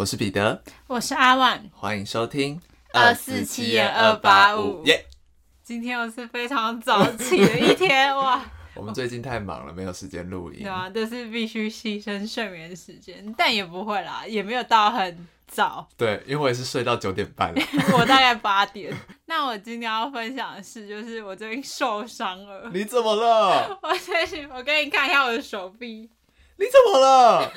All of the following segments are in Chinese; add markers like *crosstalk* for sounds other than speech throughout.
我是彼得，我是阿万，欢迎收听二四七二二八五耶！今天又是非常早起的一天哇，*laughs* 我们最近太忙了，没有时间录音对。啊，这是必须牺牲睡眠时间，但也不会啦，也没有到很早，对，因为我也是睡到九点半了。*laughs* 我大概八点。那我今天要分享的是，就是我最近受伤了，你怎么了？*laughs* 我最近我给你看一下我的手臂，你怎么了？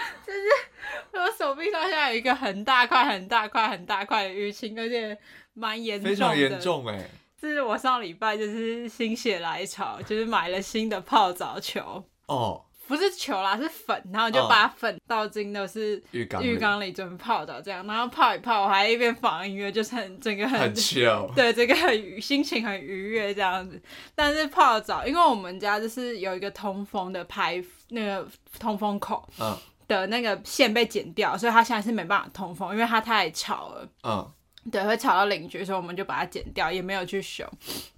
*laughs* 我手臂上现在有一个很大块、很大块、很大块的淤青，而且蛮严重的，非常严重哎、就是我上礼拜就是心血来潮，就是买了新的泡澡球，哦，不是球啦，是粉，然后就把粉倒进的是浴缸里浴缸里准备泡澡这样，然后泡一泡，我还一边放音乐，就是很整个很很 chill。对，这个很心情很愉悦这样子。但是泡澡，因为我们家就是有一个通风的排那个通风口嗯的那个线被剪掉，所以它现在是没办法通风，因为它太吵了。嗯，对，会吵到邻居，所以我们就把它剪掉，也没有去修。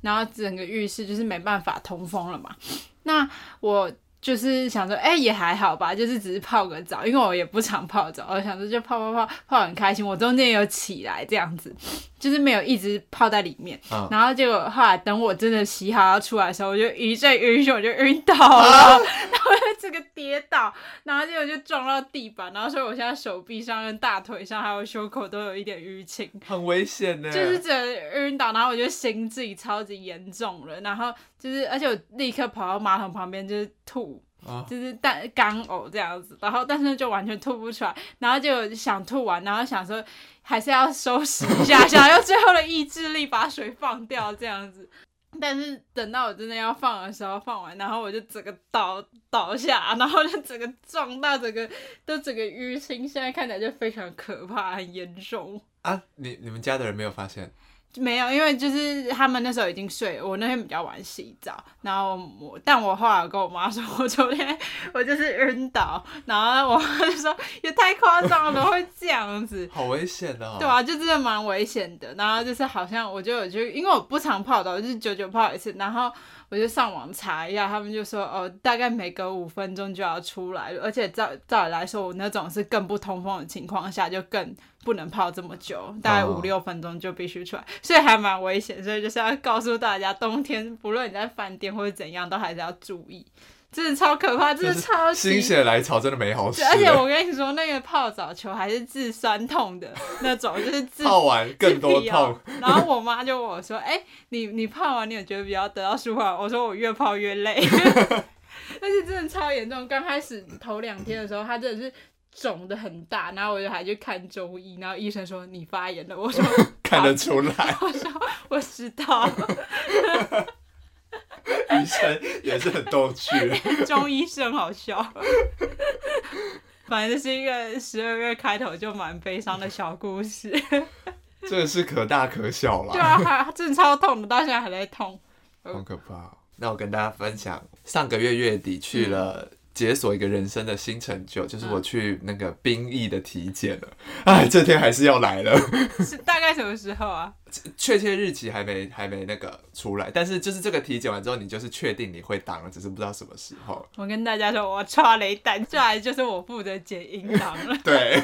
然后整个浴室就是没办法通风了嘛。那我就是想说，哎、也还好吧，就是只是泡个澡，因为我也不常泡澡，我想说就泡泡泡泡很开心。我中间有起来这样子，就是没有一直泡在里面。嗯然后结果后来等我真的洗好要出来的时候，我就一阵晕眩，我就晕倒了，然后就这个跌倒，然后结果就撞到地板，然后所以我现在手臂上、跟大腿上还有胸口都有一点淤青。很危险呢。就是整个晕倒，然后我就心悸超级严重了，然后就是而且我立刻跑到马桶旁边就是吐，啊就是但干呕这样子，然后但是就完全吐不出来，然后就想吐完，然后想说还是要收拾一下，想要最后的意志力把水放掉这样子。*laughs* 但是等到我真的要放的时候，放完，然后我就整个倒倒下，然后就整个撞到整个都整个淤青，现在看起来就非常可怕，很严重。啊，你你们家的人没有发现？没有，因为就是他们那时候已经睡了，我那天比较晚洗澡，然后我，但我后来跟我妈说，我昨天我就是晕倒，然后我妈就说也太夸张了，怎么会这样子？*laughs* 好危险哦。对啊，就真的蛮危险的。然后就是好像我就有去，因为我不常泡澡，就是久久泡一次，然后我就上网查一下，他们就说哦，大概每隔五分钟就要出来，而且照照理来说，我那种是更不通风的情况下，就更不能泡这么久，大概哦五六分钟就必须出来，所以还蛮危险。所以就是要告诉大家，冬天不论你在饭店或者怎样，都还是要注意，真的超可怕，真的超级心血来潮，真的没好事，。而且我跟你说，那个泡澡球还是治酸痛的那种，就是治 *laughs* 泡完更多痛。然后我妈就问我说：“哎、你你泡完，你有觉得比较得到舒缓？”我说：“我越泡越累。” *laughs* 但是真的超严重。刚开始头两天的时候，它真的是肿的很大，然后我就还去看中医，然后医生说你发炎了。我说 *laughs* 看得出来，*laughs* 我说我知道，*laughs* 医生也是很逗趣。中医是很好笑。反正就是一个十二月开头就蛮悲伤的小故事。这个是可大可小啦。对啊，还真的超痛的，到现在还在痛。好可怕哦、那我跟大家分享，上个月月底去了解锁一个人生的新成就，就是我去那个兵役的体检了。*laughs* 哎，这天还是要来了，*laughs* 是大概什么时候啊？确切日期还没还没那个出来，但是就是这个体检完之后，你就是确定你会当了，只是不知道什么时候。我跟大家说，我抓雷弹，这来就是我负责剪音档了。*laughs* 对，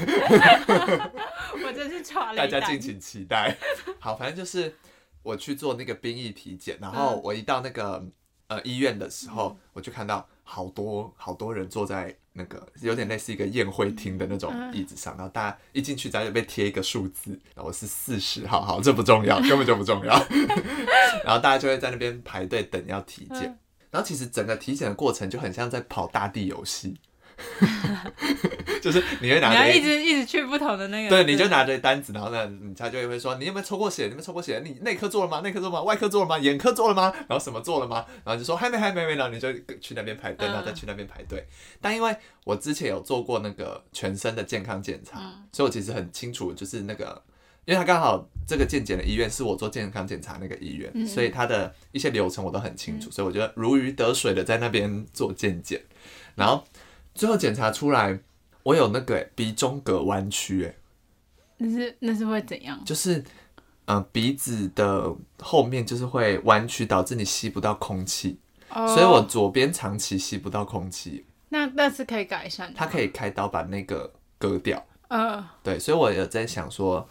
我真是抓大雷弹。家敬请期待。好，反正就是我去做那个兵役体检，然后嗯我一到那个呃医院的时候，我就看到好多好多人坐在那个有点类似一个宴会厅的那种嗯椅子上，然后大家一进去，大家就被贴一个数字，然后我是四十号，好，这不重要，*laughs* 根本就不重要。*laughs* 然后大家就会在那边排队等要体检。嗯然后其实整个体检的过程就很像在跑大地游戏，*laughs* 就是你会拿着你要一直一直去不同的那个。对，你就拿着单子，然后呢，他就会说你有没有抽过血？你有没有抽过血？你内科做了吗？内科做了吗？外科做了吗？眼科做了吗？然后什么做了吗？然后就说还没，还没，没，然后你就去那边排队，嗯然后再去那边排队。但因为我之前有做过那个全身的健康检查，嗯所以我其实很清楚，就是那个。因为他刚好这个健检的医院是我做健康检查那个医院，嗯所以他的一些流程我都很清楚，所以我觉得如鱼得水的在那边做健检，然后最后检查出来我有那个欸鼻中隔弯曲，哎，那是那是会怎样？就是呃鼻子的后面就是会弯曲，导致你吸不到空气，哦。所以我左边长期吸不到空气，那那是可以改善的。它可以开刀把那个割掉，嗯，对，所以我有在想说，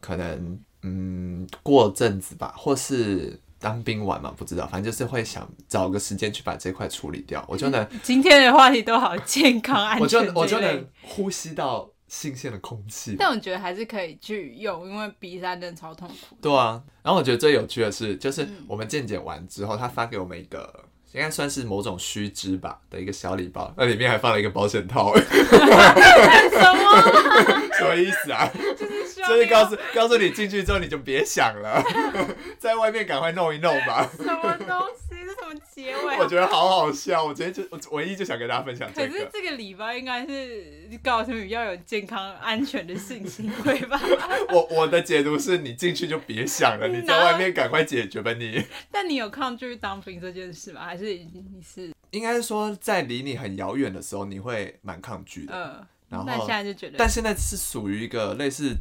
可能嗯过阵子吧，或是当兵完嘛，不知道，反正就是会想找个时间去把这块处理掉，我就能今天的话题都好健康 *laughs* 安全我就我就能呼吸到新鲜的空气。但我觉得还是可以去用，因为鼻塞真的超痛苦。对啊，然后我觉得最有趣的是，就是嗯我们健检完之后，他发给我们一个。应该算是某种须知吧的一个小礼包，那里面还放了一个保险套，*laughs* 什么？*laughs* 什么意思啊？就是希望就是告诉告诉你进去之后你就别想了，*laughs* 在外面赶快弄一弄吧。什么东西？这什么结尾？*laughs* 我觉得好好笑，我直接就我唯一就想跟大家分享可这个。是这个礼拜应该是告诉你要有健康安全的性行为吧？*laughs* 我我的解读是你进去就别想了，你在外面赶快解决吧你。但你有抗拒当兵这件事吗？还是你是应该是说在离你很遥远的时候，你会蛮抗拒的。呃？然后那现在就觉得，但现在是属于一个类似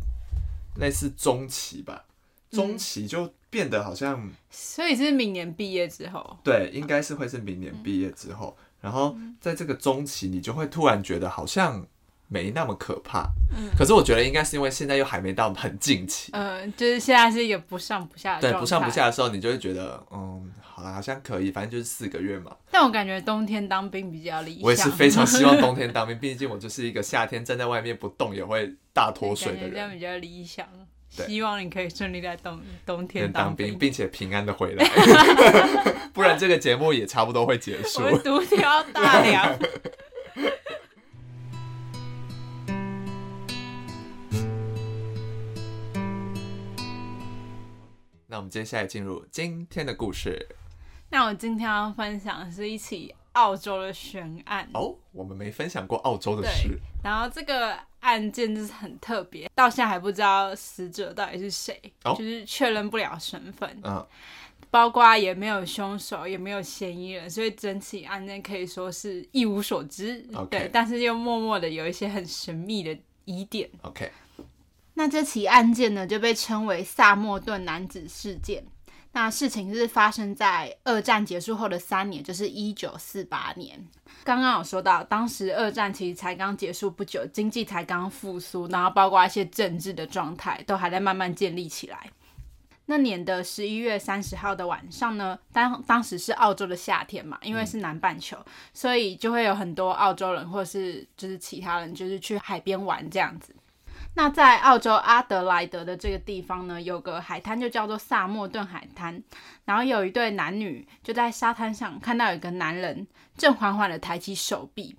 类似中期吧，嗯。中期就变得好像、所以是明年毕业之后，对，应该是会是明年毕业之后，然后在这个中期，你就会突然觉得好像没那么可怕。嗯可是我觉得应该是因为现在又还没到很近期，嗯，就是现在是一个不上不下的对，不上不。下的时候，你就会觉得，嗯，好啦，好像可以，反正就是四个月嘛。但我感觉冬天当兵比较理想。我也是非常希望冬天当兵，*laughs* 毕竟我就是一个夏天站在外面不动也会大脱水的人。这样比较理想。希望你可以顺利在冬冬天当兵，兵。并且平安的回来，*laughs* *laughs* 不然这个节目也差不多会结束。我独挑大梁。们接下来进入今天的故事那我今天要分享的是一起澳洲的悬案。哦。我们没分享过澳洲的事，然后这个案件就是很特别，到现在还不知道死者到底是谁，哦就是确认不了身份，嗯，包括也没有凶手，也没有嫌疑人，所以整起案件可以说是一无所知。对，但是又默默的有一些很神秘的疑点。OK，那这起案件呢，就被称为萨默顿男子事件。那事情是发生在二战结束后的三年，就是一九四八年。刚刚有说到，当时二战其实才刚结束不久，经济才刚复苏，然后包括一些政治的状态都还在慢慢建立起来。那年的十一月三十号的晚上呢，当当时是澳洲的夏天嘛，因为是南半球，所以就会有很多澳洲人或是就是其他人，就是去海边玩这样子。那在澳洲阿德莱德的这个地方呢，有个海滩就叫做萨默顿海滩，然后有一对男女就在沙滩上看到有一个男人正缓缓的抬起手臂，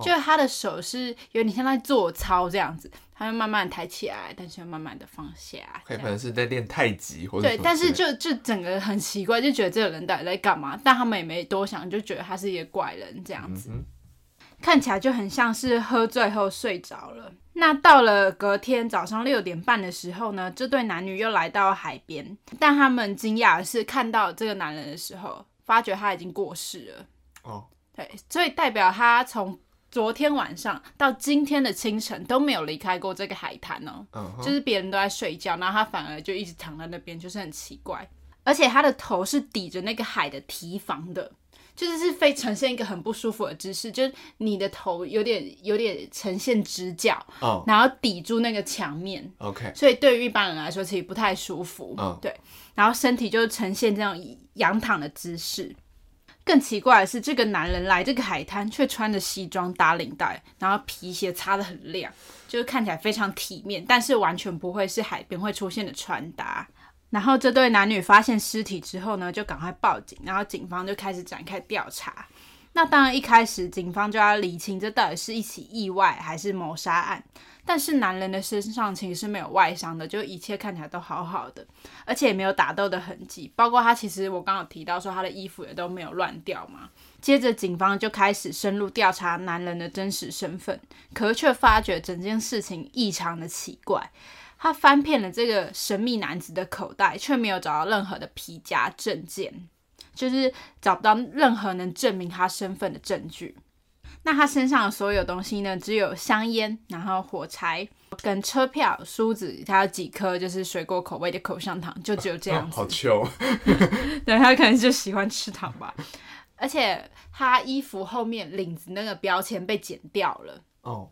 就是他的手是有点像在做操这样子，他就慢慢地抬起来，但是又慢慢的放下，可能是在练太极或者对但是就就整个很奇怪，就觉得这个人到底在干嘛？但他们也没多想，就觉得他是一个怪人这样子，嗯看起来就很像是喝醉后睡着了。那到了隔天早上六点半的时候呢，这对男女又来到海边，但他们惊讶的是看到这个男人的时候，发觉他已经过世了。哦，对，所以代表他从昨天晚上到今天的清晨都没有离开过这个海滩哦。嗯哼，就是别人都在睡觉，然后他反而就一直躺在那边，就是很奇怪。而且他的头是抵着那个海的堤防的，就是是非呈现一个很不舒服的姿势，就是你的头有点有点呈现直角，哦然后抵住那个墙面，，OK，所以对于一般人来说其实不太舒服。嗯对，然后身体就呈现这种仰躺的姿势。更奇怪的是，这个男人来这个海滩却穿着西装打领带，然后皮鞋擦得很亮，就是看起来非常体面，但是完全不会是海边会出现的穿搭。然后这对男女发现尸体之后呢，就赶快报警，然后警方就开始展开调查。那当然，一开始警方就要理清这到底是一起意外还是谋杀案。但是男人的身上其实是没有外伤的，就一切看起来都好好的，而且也没有打斗的痕迹，包括他其实我刚刚提到说他的衣服也都没有乱掉嘛。接着警方就开始深入调查男人的真实身份，可是却发觉整件事情异常的奇怪。他翻遍了这个神秘男子的口袋，却没有找到任何的皮夹证件，就是找不到任何能证明他身份的证据。那他身上的所有东西呢，只有香烟，然后火柴跟车票、梳子，还有几颗就是水果口味的口香糖，就只有这样子。哦好糗，*laughs* 对他可能就喜欢吃糖吧。而且他衣服后面领子那个标签被剪掉了，哦，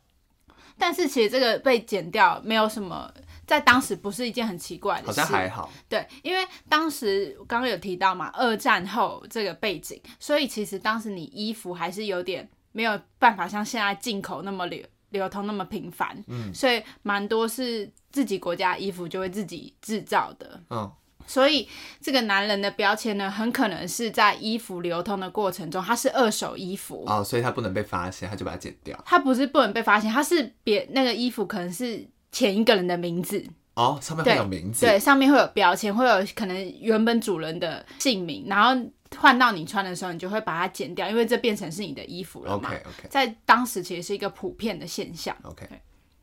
但是其实这个被剪掉没有什么，在当时不是一件很奇怪的事好事。像还好。对，因为当时刚刚有提到嘛，二战后这个背景，所以其实当时你衣服还是有点没有办法像现在进口那么流流通那么频繁，嗯所以蛮多是自己国家衣服就会自己制造的。嗯，所以这个男人的标签呢，很可能是在衣服流通的过程中，他是二手衣服，哦，所以他不能被发现，他就把它剪掉。他不是不能被发现，他是别那个衣服可能是前一个人的名字，哦，上面会有名字。对，上面会有标签，会有可能原本主人的姓名，然后换到你穿的时候，你就会把它剪掉，因为这变成是你的衣服了嘛。OK OK 在当时其实是一个普遍的现象。OK，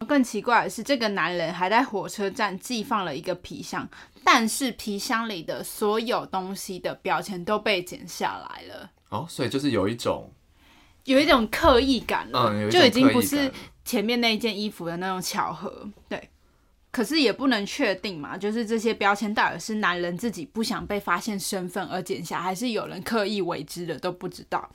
更奇怪的是，这个男人还在火车站寄放了一个皮箱，但是皮箱里的所有东西的标签都被剪下来了，哦，所以就是有一种，有一种刻意感了，就已经不是感前面那一件衣服的那种巧合，对。可是也不能确定嘛，就是这些标签到底是男人自己不想被发现身份而剪下，还是有人刻意为之的都不知道。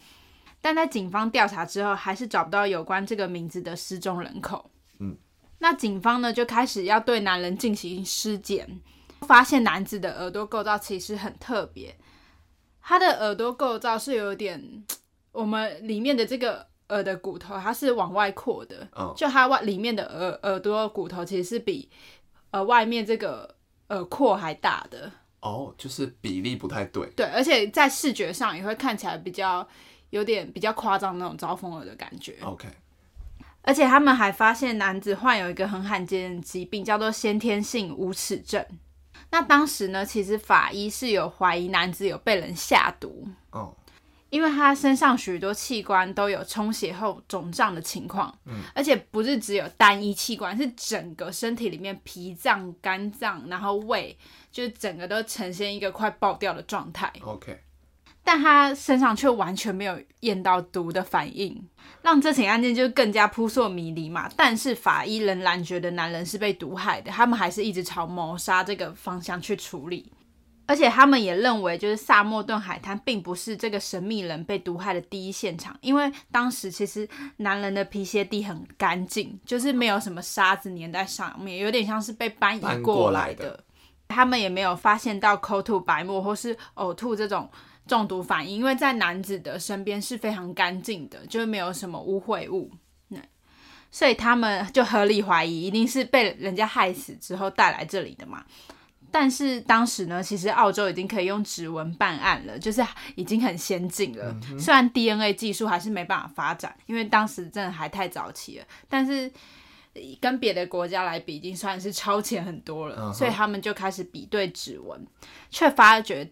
但在警方调查之后，还是找不到有关这个名字的失踪人口。嗯，那警方呢就开始要对男人进行尸检，发现男子的耳朵构造其实很特别，他的耳朵构造是有点我们里面的这个耳的骨头，它是往外扩的，嗯就它外里面的耳耳朵骨头其实是比呃外面这个耳廓还大的，哦，就是比例不太对。对，而且在视觉上也会看起来比较有点比较夸张那种招风耳的感觉。OK，而且他们还发现男子患有一个很罕见的疾病，叫做先天性无齿症。那当时呢，其实法医是有怀疑男子有被人下毒，哦，因为他身上许多器官都有充血后肿胀的情况，嗯，而且不是只有单一器官，是整个身体里面脾脏、肝脏，然后胃，就是整个都呈现一个快爆掉的状态。OK，但他身上却完全没有验到毒的反应，让这起案件就更加扑朔迷离嘛。但是法医仍然觉得男人是被毒害的，他们还是一直朝谋杀这个方向去处理。而且他们也认为，就是萨默顿海滩并不是这个神秘人被毒害的第一现场，因为当时其实男人的皮鞋底很干净，就是没有什么沙子粘在上面，有点像是被搬移过过来来的。他们也没有发现到口吐白沫或是呕吐这种中毒反应，因为在男子的身边是非常干净的，就是没有什么污秽物。对，所以他们就合理怀疑，一定是被人家害死之后带来这里的嘛。但是当时呢，其实澳洲已经可以用指纹办案了，就是已经很先进了。虽然 DNA 技术还是没办法发展，因为当时真的还太早期了，但是跟别的国家来比，已经算是超前很多了。嗯所以他们就开始比对指纹，却发觉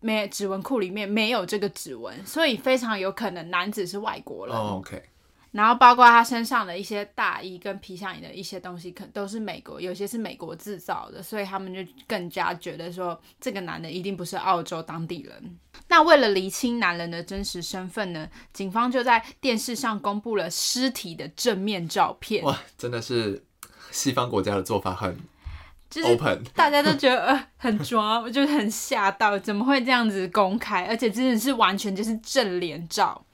没指纹库里面没有这个指纹，所以非常有可能男子是外国人。哦 OK，然后包括他身上的一些大衣跟皮箱里的一些东西，可都是美国，有些是美国制造的，所以他们就更加觉得说这个男的一定不是澳洲当地人。那为了厘清男人的真实身份呢，警方就在电视上公布了尸体的正面照片，哇，真的是西方国家的做法很就是 open，大家都觉得呃很抓，我就是很吓到，怎么会这样子公开？而且真的是完全就是正脸照。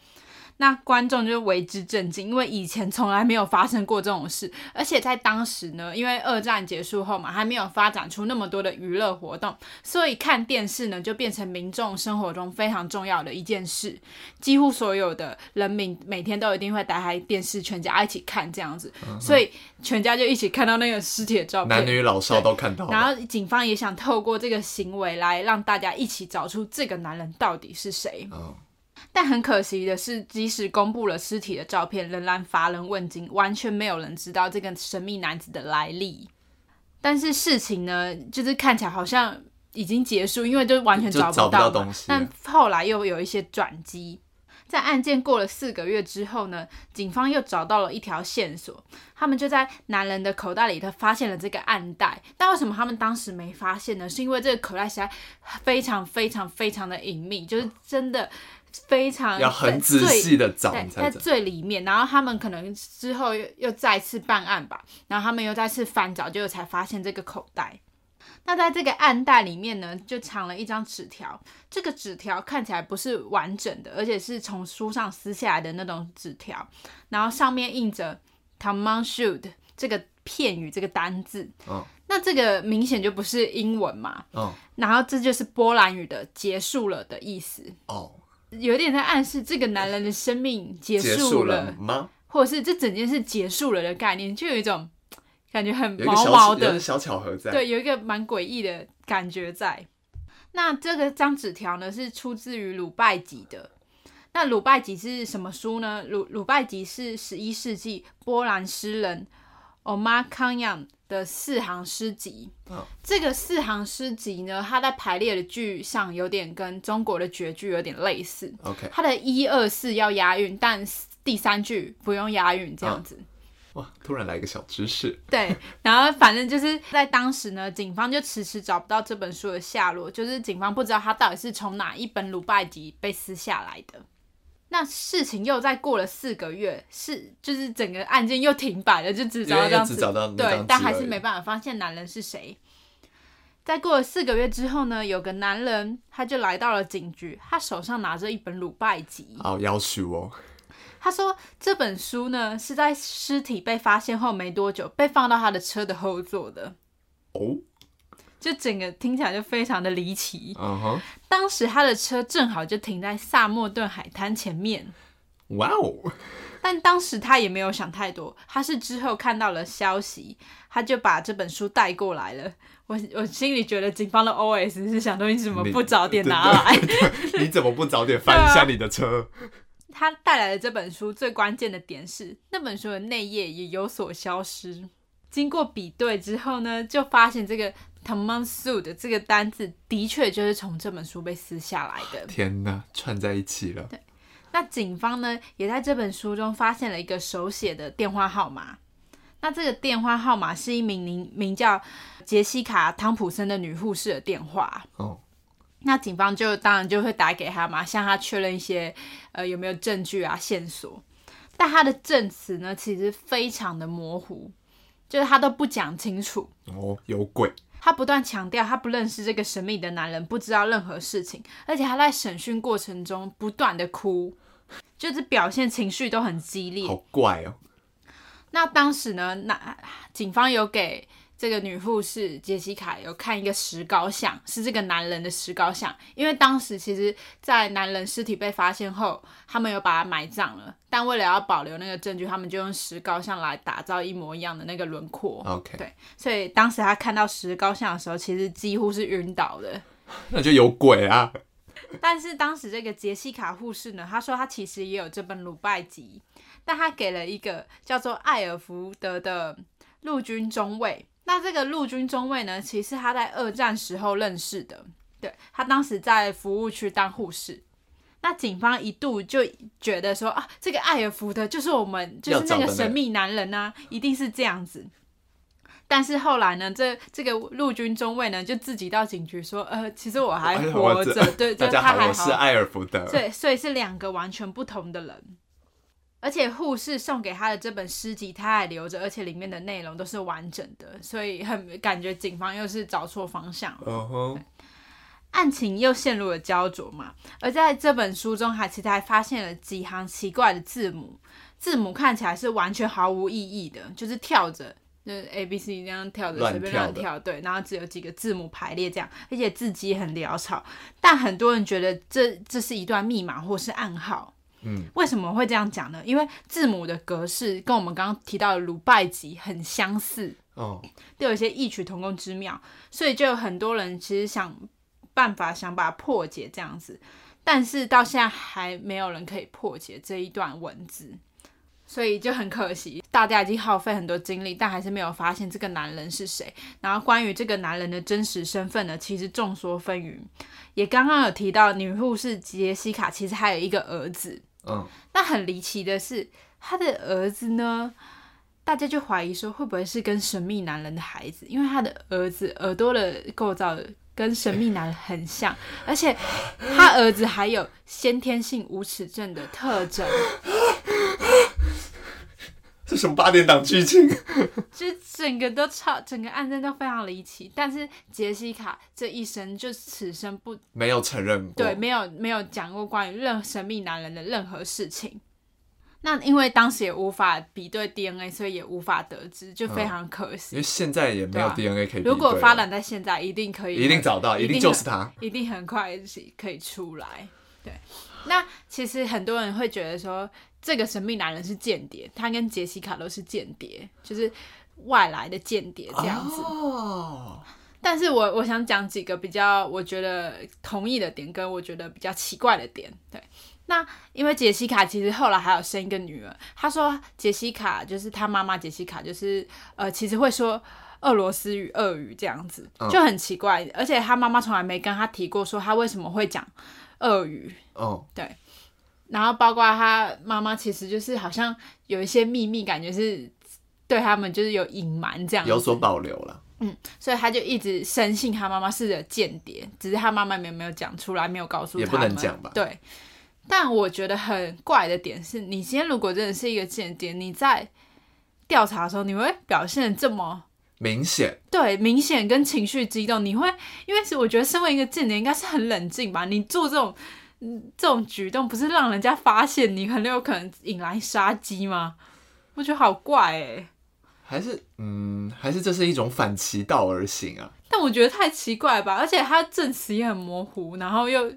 那观众就为之震惊，因为以前从来没有发生过这种事，而且在当时呢，因为二战结束后嘛，还没有发展出那么多的娱乐活动，所以看电视呢就变成民众生活中非常重要的一件事。几乎所有的人民每天都一定会打开电视，全家一起看这样子，所以全家就一起看到那个尸体的照片，男女老少都看到了。然后警方也想透过这个行为来让大家一起找出这个男人到底是谁。哦，但很可惜的是，即使公布了尸体的照片，仍然乏人问津，完全没有人知道这个神秘男子的来历。但是事情呢，就是看起来好像已经结束，因为就完全找不到东西但后来又有一些转机。在案件过了四个月之后呢，警方又找到了一条线索，他们就在男人的口袋里头发现了这个暗袋。但为什么他们当时没发现呢？是因为这个口袋实在非常非常非常的隐秘，就是真的非常要很仔细的找，在。最里面，然后他们可能之后又又再次办案吧，然后他们又再次翻找，结果才发现这个口袋。那在这个暗袋里面呢，就藏了一张纸条。这个纸条看起来不是完整的，而且是从书上撕下来的那种纸条，然后上面印着 Tom m o n s h o o d 这个片语这个单字。嗯那这个明显就不是英文嘛，嗯然后这就是波兰语的“结束了”的意思，哦，有点在暗示这个男人的生命结结束束了吗？或者是这整件事结束了的概念，就有一种 *tsk* 感觉很毛毛的小巧合在。对，有一个蛮诡异的感觉在。那这个张纸条呢，是出自于鲁拜集的。那鲁拜集是什么书呢？鲁鲁拜集是十一世纪波兰诗人 Omar Khayyam 的四行诗集。嗯这个四行诗集呢，它在排列的句上有点跟中国的绝句有点类似。OK，它的一二四要押韵，但第三句不用押韵，这样子。哇，突然来一个小知识。对，然后反正就是在当时呢，警方就迟迟找不到这本书的下落，就是警方不知道它到底是从哪一本鲁拜集被撕下来的。那事情又再过了四个月，是就是整个案件又停摆了，就只找到这样子，对但还是没办法发现男人是谁。在过了四个月之后呢，有个男人他就来到了警局，他手上拿着一本鲁拜集，好要求哦。*laughs* 他说这本书呢是在尸体被发现后没多久被放到他的车的后座的，哦，就整个听起来就非常的离奇。嗯哼，当时他的车正好就停在萨默顿海滩前面，哇哦，但当时他也没有想太多，他是之后看到了消息，他就把这本书带过来了。我我心里觉得警方的 OS 是想说你怎么不早点拿来？你怎么不早点翻一下你的车？*laughs* 他带来的这本书最关键的点是，那本书的内页也有所消失。经过比对之后呢，就发现这个 t o m a n s u 的这个单字的确就是从这本书被撕下来的。天哪，串在一起了。对那警方呢，也在这本书中发现了一个手写的电话号码。那这个电话号码是一名名名叫杰西卡·汤普森的女护士的电话。哦，那警方就当然就会打给他嘛，向他确认一些呃有没有证据啊线索。但他的证词呢，其实非常的模糊，就是他都不讲清楚。哦，有鬼。他不断强调他不认识这个神秘的男人，不知道任何事情，而且他在审讯过程中不断的哭，就是表现情绪都很激烈。好怪哦。那当时呢，那警方有给这个女护士杰西卡有看一个石膏像，是这个男人的石膏像。因为当时其实，在男人尸体被发现后，他们有把他埋葬了，但为了要保留那个证据，他们就用石膏像来打造一模一样的那个轮廓。OK，对，所以当时他看到石膏像的时候，其实几乎是晕倒的。*laughs* 那就有鬼啊。*laughs* 但是当时这个杰西卡护士呢，她说她其实也有这本鲁拜集，但她给了一个叫做艾尔福德的陆军中尉。那这个陆军中尉呢，其实他在二战时候认识的，对他当时在服务区当护士。那警方一度就觉得说啊，这个艾尔福德就是我们就是那个神秘男人啊，一定是这样子。但是后来呢，这这个陆军中尉呢，就自己到警局说，呃，其实我还哎活着，对，*laughs* 就他还我是艾尔福德。对，所以是两个完全不同的人。而且护士送给他的这本诗集，他还留着，而且里面的内容都是完整的，所以很感觉警方又是找错方向了，案情又陷入了焦灼嘛。而在这本书中，还其实还发现了几行奇怪的字母，字母看起来是完全毫无意义的，就是跳着。就是 A B C 这样跳着随便乱跳，对，然后只有几个字母排列这样，而且字迹很潦草，但很多人觉得这这是一段密码或是暗号。嗯，为什么会这样讲呢？因为字母的格式跟我们刚刚提到的鲁拜吉很相似，哦，都有一些异曲同工之妙，所以就有很多人其实想办法想把它破解这样子，但是到现在还没有人可以破解这一段文字，所以就很可惜，大家已经耗费很多精力，但还是没有发现这个男人是谁。然后关于这个男人的真实身份呢，其实众说纷纭。也刚刚有提到女护士杰西卡其实还有一个儿子，嗯，那很离奇的是，他的儿子呢，大家就怀疑说会不会是跟神秘男人的孩子，因为他的儿子耳朵的构造跟神秘男人很像，*laughs* 而且他儿子还有先天性无齿症的特征，这什么八点档剧情？*laughs* 就整个都超，整个案件都非常离奇。但是杰西卡这一生就此生不没有承认过。对，没有没有讲过关于任神秘男人的任何事情。那因为当时也无法比对 DNA，所以也无法得知，就非常可惜。因为现在也没有 DNA 可以比对了。如果发展在现在，一定可以，一定找到，一定一定就是他。一定很快可以出来。对，那其实很多人会觉得说，这个神秘男人是间谍，他跟杰西卡都是间谍，就是外来的间谍这样子。哦，但是我我想讲几个比较我觉得同意的点，跟我觉得比较奇怪的点。对，那因为杰西卡其实后来还有生一个女儿，她说杰西卡就是她妈妈杰西卡，就是呃其实会说。俄罗斯语、俄语这样子嗯就很奇怪，而且她妈妈从来没跟她提过说她为什么会讲俄语，哦，然后包括他妈妈其实就是好像有一些秘密，感觉是对他们就是有隐瞒这样，有所保留了。嗯所以他就一直深信他妈妈是个间谍，只是他妈妈没有没有讲出来，没有告诉他也不能讲吧。对，但我觉得很怪的点是，你今天如果真的是一个间谍，你在调查的时候，你会表现得这么明显，对明显跟情绪激动，你会因为是我觉得身为一个间谍应该是很冷静吧，你做这种。嗯，这种举动不是让人家发现你很有可能引来杀机吗？我觉得好怪哎、还是嗯，还是这是一种反其道而行啊？但我觉得太奇怪吧，而且他证词也很模糊，然后又，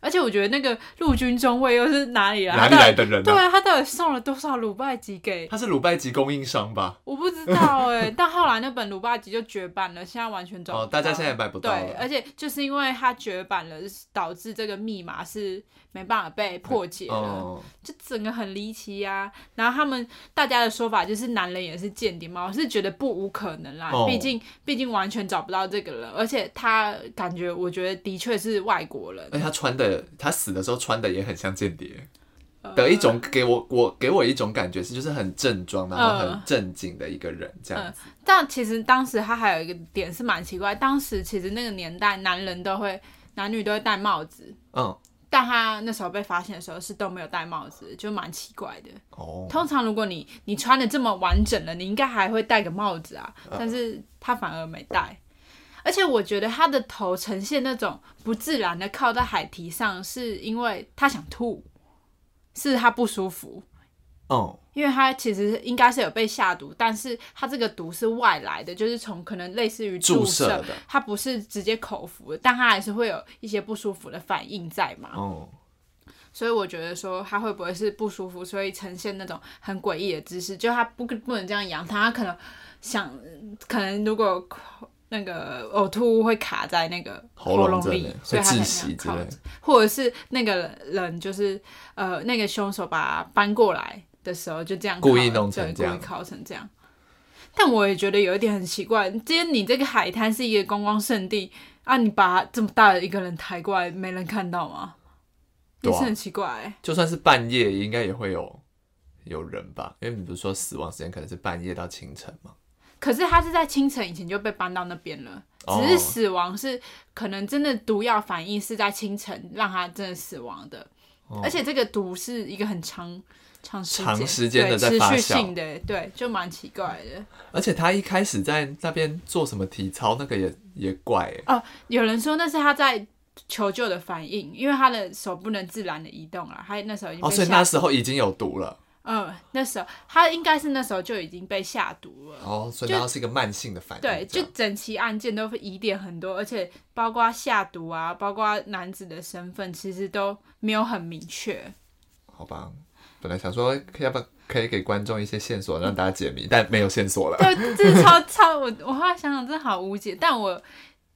而且我觉得那个陆军中尉又是哪里来？哪里来的人呢？对啊，他到底送了多少鲁拜吉给？他是鲁拜吉供应商吧？我不知道哎、*laughs* 但后来那本鲁拜吉就绝版了，现在完全找不到哦，大家现在买不到对，而且就是因为他绝版了，导致这个密码是没办法被破解了。哦，就整个很离奇呀、然后他们大家的说法就是男人也是间谍嘛，我是觉得不无可能啦，哦毕竟毕竟完全找不到这个人，而且他感觉我觉得的确是外国人而且他穿的，他死的时候穿的也很像间谍呃的一种，给我我给我一种感觉是，就是很正装，然后很嗯正经的一个人这样子。但其实当时他还有一个点是蛮奇怪，当时其实那个年代男人都会男女都会戴帽子。嗯，但他那时候被发现的时候是都没有戴帽子，就蛮奇怪的。哦，通常如果你你穿的这么完整了，你应该还会戴个帽子啊，但是他反而没戴。而且我觉得他的头呈现那种不自然的靠在海堤上，是因为他想吐，是他不舒服。嗯，因为他其实应该是有被下毒，但是他这个毒是外来的，就是从可能类似于注射，射的他不是直接口服的，但他还是会有一些不舒服的反应在嘛。哦，所以我觉得说他会不会是不舒服，所以呈现那种很诡异的姿势，就他不不能这样仰躺，他可能想，可能如果那个呕吐物会卡在那个喉咙里会窒所以他才息之类能靠，或者是那个人就是呃那个凶手把他搬过来的时候就这样故意弄成这样故意靠成这样。但我也觉得有一点很奇怪，今天你这个海滩是一个观光胜地啊，你把这么大的一个人抬过来，没人看到吗？也是很奇怪、欸。就算是半夜，应该也会有有人吧？因为你不是说死亡时间可能是半夜到清晨吗？可是他是在清晨以前就被搬到那边了，哦只是死亡是可能真的毒药反应是在清晨让他真的死亡的，而且这个毒是一个很长长时间长时间的对持续性的，对，就蛮奇怪的。而且他一开始在那边做什么体操，那个也也怪哦。有人说那是他在求救的反应，因为他的手不能自然的移动了，他那时候已经哦，所以那时候已经有毒了。嗯，那时候他应该是那时候就已经被下毒了。哦，所以就然后是一个慢性的反应。对，就整起案件都疑点很多，而且包括下毒啊，包括男子的身份，其实都没有很明确。好吧。本来想说要不要可以给观众一些线索让大家解谜，但没有线索了。对，这是超超我我后来想想，真的好无解。但我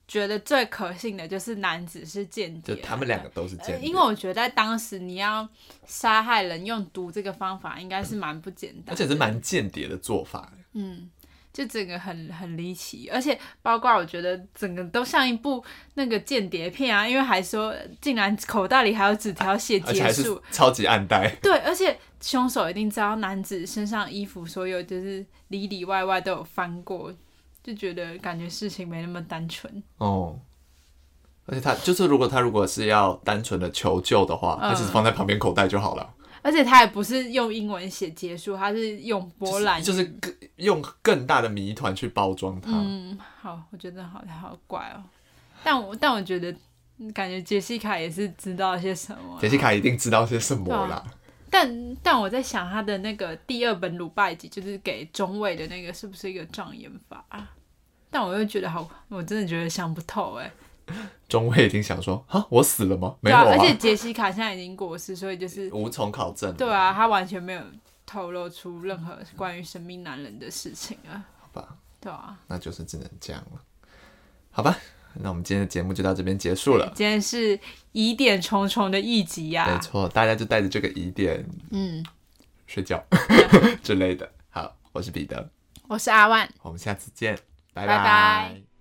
觉得最可信的就是男子是间谍啊，就他们两个都是间谍，呃因为我觉得在当时你要杀害人用毒这个方法，应该是蛮不简单的，而且是蛮间谍的做法。嗯就整个很很离奇，而且包括我觉得整个都像一部那个间谍片啊，因为还说竟然口袋里还有纸条写结束，超级暗袋。对，而且凶手一定知道男子身上衣服所有就是里里外外都有翻过，就觉得感觉事情没那么单纯。哦，而且他就是，如果他如果是要单纯的求救的话，嗯他只是放在旁边口袋就好了，而且他也不是用英文写结束，他是用波兰语就是更用更大的谜团去包装它。嗯，好，我觉得好好怪哦。但我但我觉得，嗯感觉杰西卡也是知道些什么。杰西卡一定知道些什么啦。但但我在想，他的那个第二本鲁拜集，就是给中尉的那个，是不是一个障眼法啊？但我又觉得好，我真的觉得想不透哎。中尉已经想说啊，我死了吗？没有而且杰西卡现在已经过世，所以就是无从考证。对，啊，他完全没有透露出任何关于神秘男人的事情啊。好吧，对啊，那就是只能这样了。好吧，那我们今天的节目就到这边结束了。今天是疑点重重的一集呀、没错，大家就带着这个疑点嗯，睡觉 *laughs* 之类的。好，我是彼得，我是阿万。我们下次见，拜拜拜